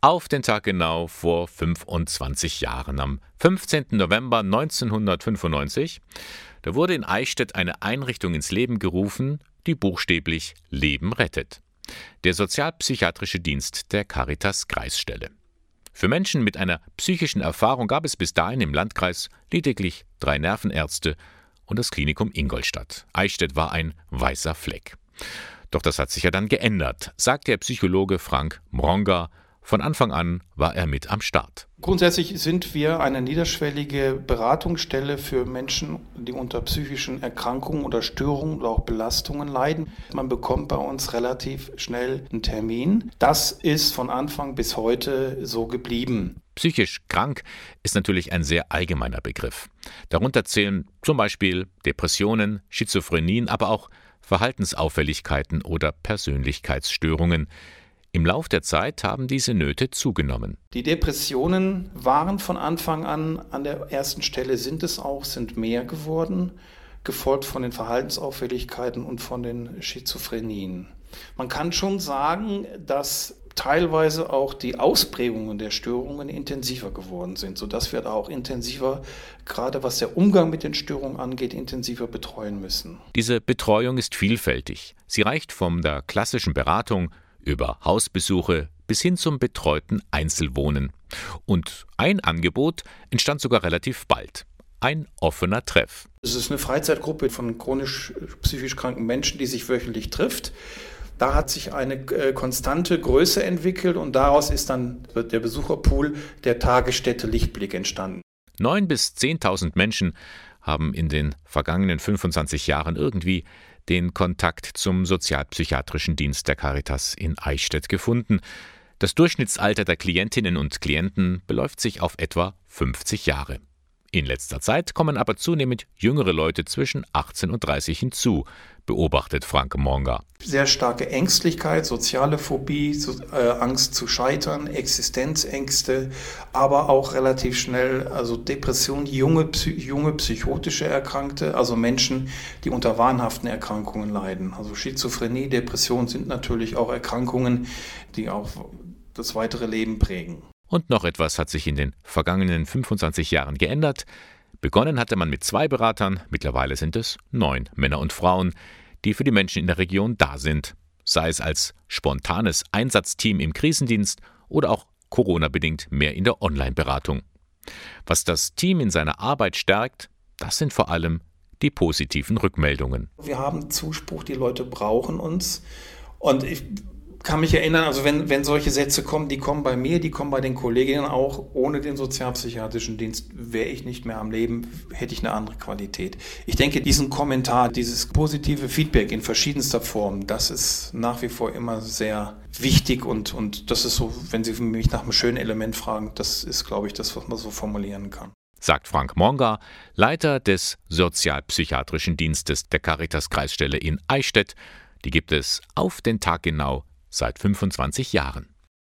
auf den Tag genau vor 25 Jahren, am 15. November 1995. Da wurde in Eichstätt eine Einrichtung ins Leben gerufen, die buchstäblich Leben rettet. Der Sozialpsychiatrische Dienst der Caritas Kreisstelle. Für Menschen mit einer psychischen Erfahrung gab es bis dahin im Landkreis lediglich drei Nervenärzte und das Klinikum Ingolstadt. Eichstätt war ein weißer Fleck. Doch das hat sich ja dann geändert, sagt der Psychologe Frank Mronga von Anfang an war er mit am Start. Grundsätzlich sind wir eine niederschwellige Beratungsstelle für Menschen, die unter psychischen Erkrankungen oder Störungen oder auch Belastungen leiden. Man bekommt bei uns relativ schnell einen Termin. Das ist von Anfang bis heute so geblieben. Psychisch krank ist natürlich ein sehr allgemeiner Begriff. Darunter zählen zum Beispiel Depressionen, Schizophrenien, aber auch Verhaltensauffälligkeiten oder Persönlichkeitsstörungen. Im Lauf der Zeit haben diese Nöte zugenommen. Die Depressionen waren von Anfang an an der ersten Stelle, sind es auch, sind mehr geworden, gefolgt von den Verhaltensauffälligkeiten und von den Schizophrenien. Man kann schon sagen, dass teilweise auch die Ausprägungen der Störungen intensiver geworden sind, sodass wir da auch intensiver, gerade was der Umgang mit den Störungen angeht, intensiver betreuen müssen. Diese Betreuung ist vielfältig. Sie reicht von der klassischen Beratung über Hausbesuche bis hin zum betreuten Einzelwohnen. Und ein Angebot entstand sogar relativ bald. Ein offener Treff. Es ist eine Freizeitgruppe von chronisch psychisch kranken Menschen, die sich wöchentlich trifft. Da hat sich eine äh, konstante Größe entwickelt und daraus ist dann der Besucherpool der Tagesstätte Lichtblick entstanden. Neun bis zehntausend Menschen haben in den vergangenen 25 Jahren irgendwie den Kontakt zum sozialpsychiatrischen Dienst der Caritas in Eichstätt gefunden. Das Durchschnittsalter der Klientinnen und Klienten beläuft sich auf etwa 50 Jahre. In letzter Zeit kommen aber zunehmend jüngere Leute zwischen 18 und 30 hinzu, beobachtet Frank Monga. Sehr starke Ängstlichkeit, soziale Phobie, äh, Angst zu scheitern, Existenzängste, aber auch relativ schnell also Depression, junge, junge psychotische Erkrankte, also Menschen, die unter wahnhaften Erkrankungen leiden. Also Schizophrenie, Depression sind natürlich auch Erkrankungen, die auch das weitere Leben prägen. Und noch etwas hat sich in den vergangenen 25 Jahren geändert. Begonnen hatte man mit zwei Beratern, mittlerweile sind es neun Männer und Frauen, die für die Menschen in der Region da sind, sei es als spontanes Einsatzteam im Krisendienst oder auch Corona-bedingt mehr in der Online-Beratung. Was das Team in seiner Arbeit stärkt, das sind vor allem die positiven Rückmeldungen. Wir haben Zuspruch, die Leute brauchen uns. Und ich kann mich erinnern, also wenn, wenn solche Sätze kommen, die kommen bei mir, die kommen bei den Kolleginnen auch. Ohne den sozialpsychiatrischen Dienst wäre ich nicht mehr am Leben, hätte ich eine andere Qualität. Ich denke, diesen Kommentar, dieses positive Feedback in verschiedenster Form, das ist nach wie vor immer sehr wichtig und, und das ist so, wenn Sie mich nach einem schönen Element fragen, das ist, glaube ich, das, was man so formulieren kann sagt Frank Monga, Leiter des Sozialpsychiatrischen Dienstes der Caritas Kreisstelle in Eichstätt. Die gibt es auf den Tag genau seit 25 Jahren.